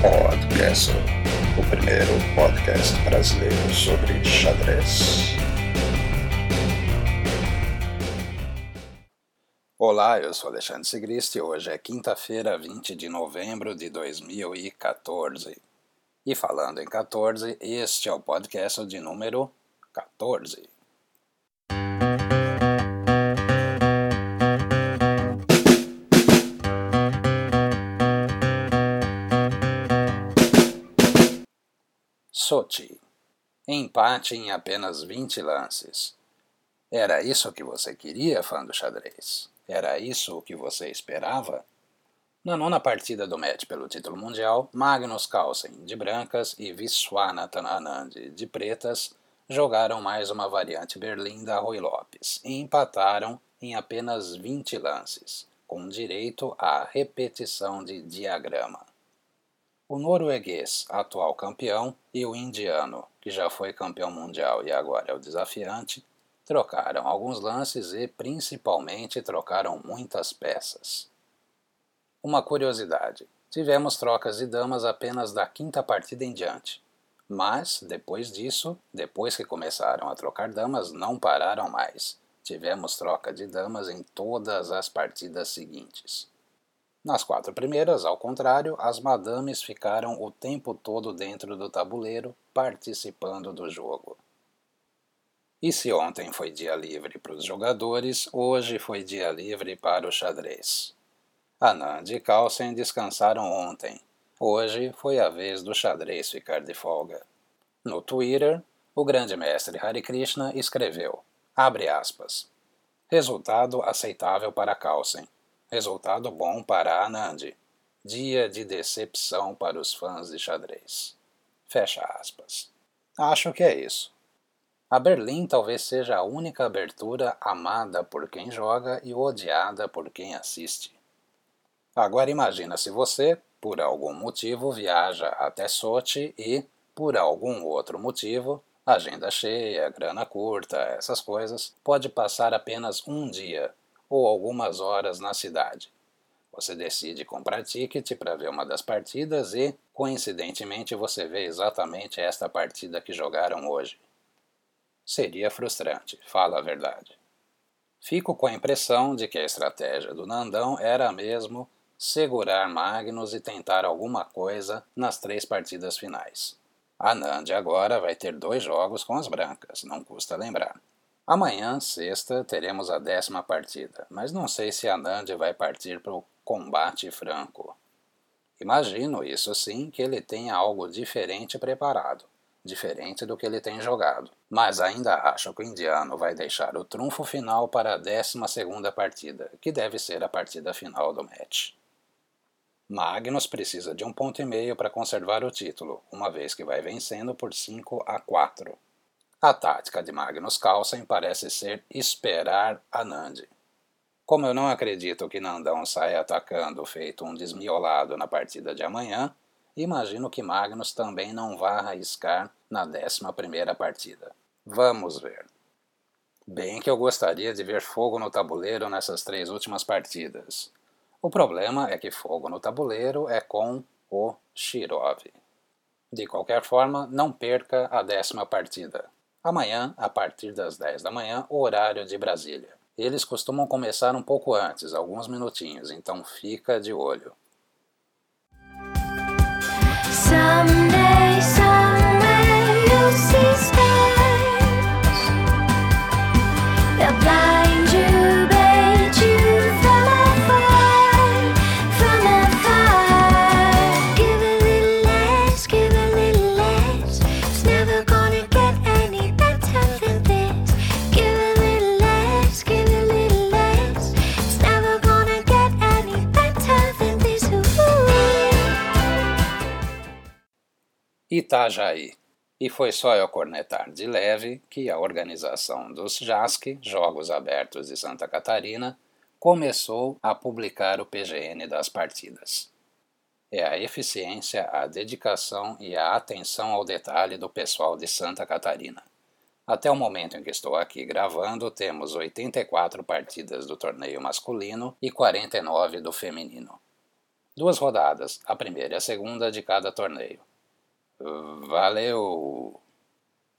Podcast, o primeiro podcast brasileiro sobre xadrez. Olá, eu sou Alexandre Sigrist e hoje é quinta-feira, 20 de novembro de 2014. E falando em 14, este é o podcast de número 14. Sochi. Empate em apenas 20 lances. Era isso que você queria, fã do xadrez? Era isso o que você esperava? Na nona partida do match pelo título mundial, Magnus Carlsen, de brancas, e Viswanathan Anand, de pretas, jogaram mais uma variante Berlim da Rui Lopes e empataram em apenas 20 lances, com direito à repetição de diagrama. O norueguês, atual campeão, e o indiano, que já foi campeão mundial e agora é o desafiante, trocaram alguns lances e, principalmente, trocaram muitas peças. Uma curiosidade: tivemos trocas de damas apenas da quinta partida em diante. Mas, depois disso, depois que começaram a trocar damas, não pararam mais. Tivemos troca de damas em todas as partidas seguintes. Nas quatro primeiras, ao contrário, as madames ficaram o tempo todo dentro do tabuleiro, participando do jogo. E se ontem foi dia livre para os jogadores, hoje foi dia livre para o xadrez. Anand e Carlsen descansaram ontem. Hoje foi a vez do xadrez ficar de folga. No Twitter, o grande mestre Hare Krishna escreveu, abre aspas, resultado aceitável para Carlsen Resultado bom para Anand. Dia de decepção para os fãs de xadrez. Fecha aspas. Acho que é isso. A Berlim talvez seja a única abertura amada por quem joga e odiada por quem assiste. Agora imagina se você, por algum motivo, viaja até Sochi e, por algum outro motivo, agenda cheia, grana curta, essas coisas, pode passar apenas um dia ou algumas horas na cidade. Você decide comprar ticket para ver uma das partidas e, coincidentemente, você vê exatamente esta partida que jogaram hoje. Seria frustrante, fala a verdade. Fico com a impressão de que a estratégia do Nandão era mesmo segurar Magnus e tentar alguma coisa nas três partidas finais. A Nand agora vai ter dois jogos com as brancas, não custa lembrar. Amanhã, sexta, teremos a décima partida, mas não sei se a Nandi vai partir para o combate franco. Imagino, isso sim, que ele tenha algo diferente preparado, diferente do que ele tem jogado, mas ainda acho que o indiano vai deixar o trunfo final para a décima segunda partida, que deve ser a partida final do match. Magnus precisa de um ponto e meio para conservar o título, uma vez que vai vencendo por 5 a 4. A tática de Magnus Carlsen parece ser esperar Anand. Como eu não acredito que Nandão saia atacando feito um desmiolado na partida de amanhã, imagino que Magnus também não vá arriscar na 11 primeira partida. Vamos ver. Bem que eu gostaria de ver fogo no tabuleiro nessas três últimas partidas. O problema é que fogo no tabuleiro é com o Shirov. De qualquer forma, não perca a décima partida. Amanhã, a partir das 10 da manhã, horário de Brasília. Eles costumam começar um pouco antes, alguns minutinhos, então fica de olho. Someday, Itajaí. E foi só eu cornetar de leve que a organização dos JASC, Jogos Abertos de Santa Catarina, começou a publicar o PGN das partidas. É a eficiência, a dedicação e a atenção ao detalhe do pessoal de Santa Catarina. Até o momento em que estou aqui gravando, temos 84 partidas do torneio masculino e 49 do feminino. Duas rodadas, a primeira e a segunda de cada torneio. Valeu!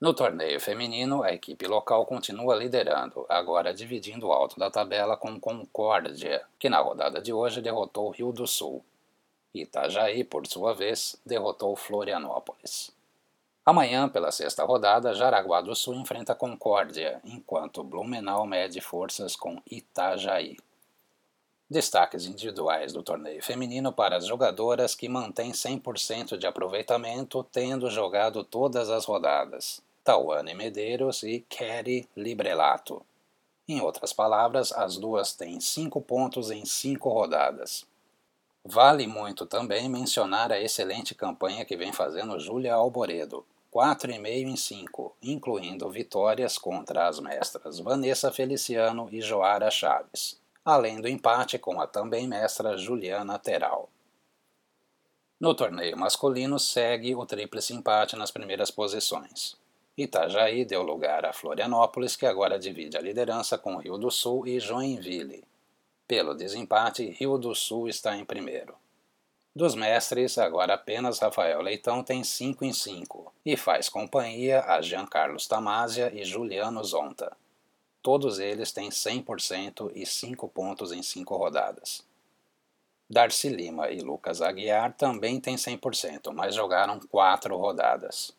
No torneio feminino, a equipe local continua liderando, agora dividindo o alto da tabela com Concórdia, que na rodada de hoje derrotou Rio do Sul. Itajaí, por sua vez, derrotou Florianópolis. Amanhã, pela sexta rodada, Jaraguá do Sul enfrenta Concórdia, enquanto Blumenau mede forças com Itajaí. Destaques individuais do torneio feminino para as jogadoras que mantêm 100% de aproveitamento, tendo jogado todas as rodadas. Tawane Medeiros e Kerry Librelato. Em outras palavras, as duas têm 5 pontos em 5 rodadas. Vale muito também mencionar a excelente campanha que vem fazendo Júlia Alboredo, 4,5 em 5, incluindo vitórias contra as mestras Vanessa Feliciano e Joara Chaves, além do empate com a também mestra Juliana Teral. No torneio masculino segue o tríplice empate nas primeiras posições. Itajaí deu lugar a Florianópolis, que agora divide a liderança com Rio do Sul e Joinville. Pelo desempate, Rio do Sul está em primeiro. Dos mestres, agora apenas Rafael Leitão tem 5 em 5 e faz companhia a Jean Carlos Tamásia e Juliano Zonta. Todos eles têm 100% e 5 pontos em 5 rodadas. Darcy Lima e Lucas Aguiar também têm 100%, mas jogaram 4 rodadas.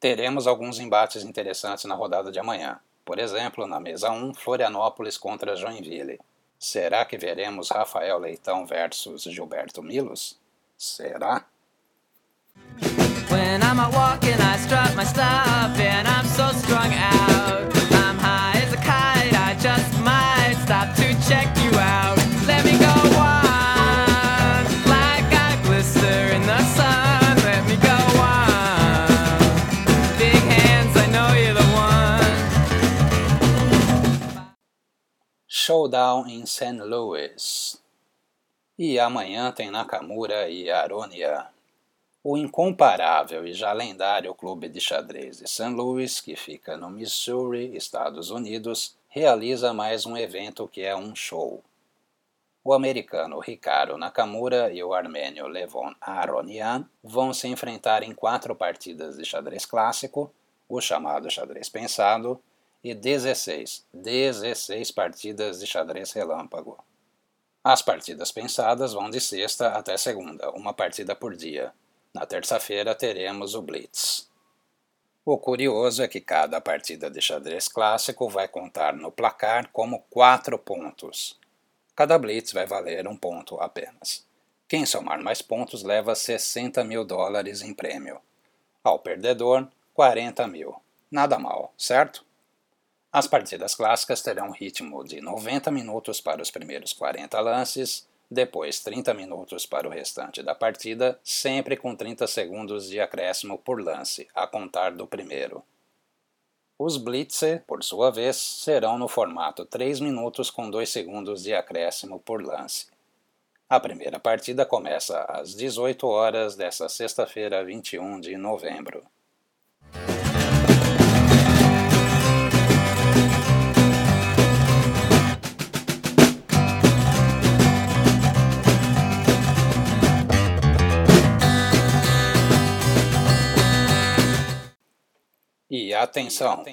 Teremos alguns embates interessantes na rodada de amanhã. Por exemplo, na mesa 1, Florianópolis contra Joinville. Será que veremos Rafael Leitão versus Gilberto Milos? Será? When I'm walking, I strut my stuff and I'm so strung out. Showdown in St. Louis. E amanhã tem Nakamura e Aronia. O incomparável e já lendário clube de xadrez de St. Louis, que fica no Missouri, Estados Unidos, realiza mais um evento que é um show. O americano Ricardo Nakamura e o armênio Levon Aronian vão se enfrentar em quatro partidas de xadrez clássico, o chamado xadrez pensado, e 16, 16 partidas de xadrez relâmpago. As partidas pensadas vão de sexta até segunda, uma partida por dia. Na terça-feira teremos o Blitz. O curioso é que cada partida de xadrez clássico vai contar no placar como quatro pontos. Cada Blitz vai valer um ponto apenas. Quem somar mais pontos leva 60 mil dólares em prêmio. Ao perdedor, 40 mil. Nada mal, certo? As partidas clássicas terão um ritmo de 90 minutos para os primeiros 40 lances, depois 30 minutos para o restante da partida, sempre com 30 segundos de acréscimo por lance, a contar do primeiro. Os Blitzer, por sua vez, serão no formato 3 minutos com 2 segundos de acréscimo por lance. A primeira partida começa às 18 horas desta sexta-feira, 21 de novembro. E atenção!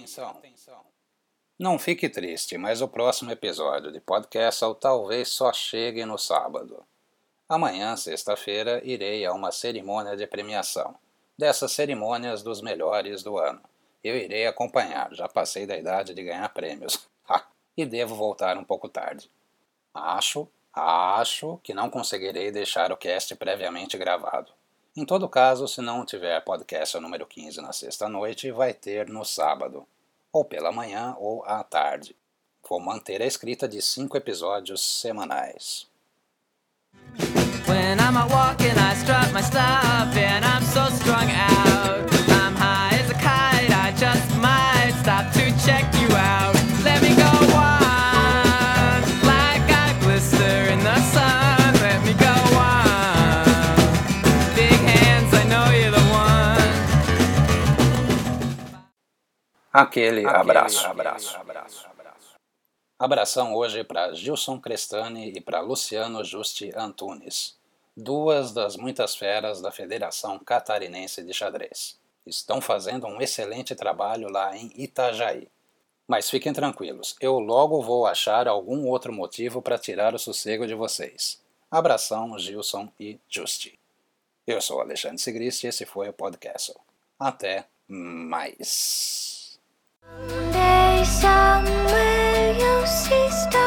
Não fique triste, mas o próximo episódio de podcast talvez só chegue no sábado. Amanhã, sexta-feira, irei a uma cerimônia de premiação. Dessas cerimônias dos melhores do ano. Eu irei acompanhar, já passei da idade de ganhar prêmios. e devo voltar um pouco tarde. Acho, acho que não conseguirei deixar o cast previamente gravado. Em todo caso, se não tiver podcast número 15 na sexta-noite, vai ter no sábado, ou pela manhã ou à tarde. Vou manter a escrita de cinco episódios semanais. When I'm walking, I strut my stuff and Aquele, abraço. abraço. abraço. Abração hoje para Gilson Crestani e para Luciano Justi Antunes. duas das muitas feras da Federação Catarinense de Xadrez. Estão fazendo um excelente trabalho lá em Itajaí. Mas fiquem tranquilos, eu logo vou achar algum outro motivo para tirar o sossego de vocês. Abração, Gilson e Justi. Eu sou Alexandre Sigrist e esse foi o podcast. Até mais. Someday, somewhere, you'll see stars.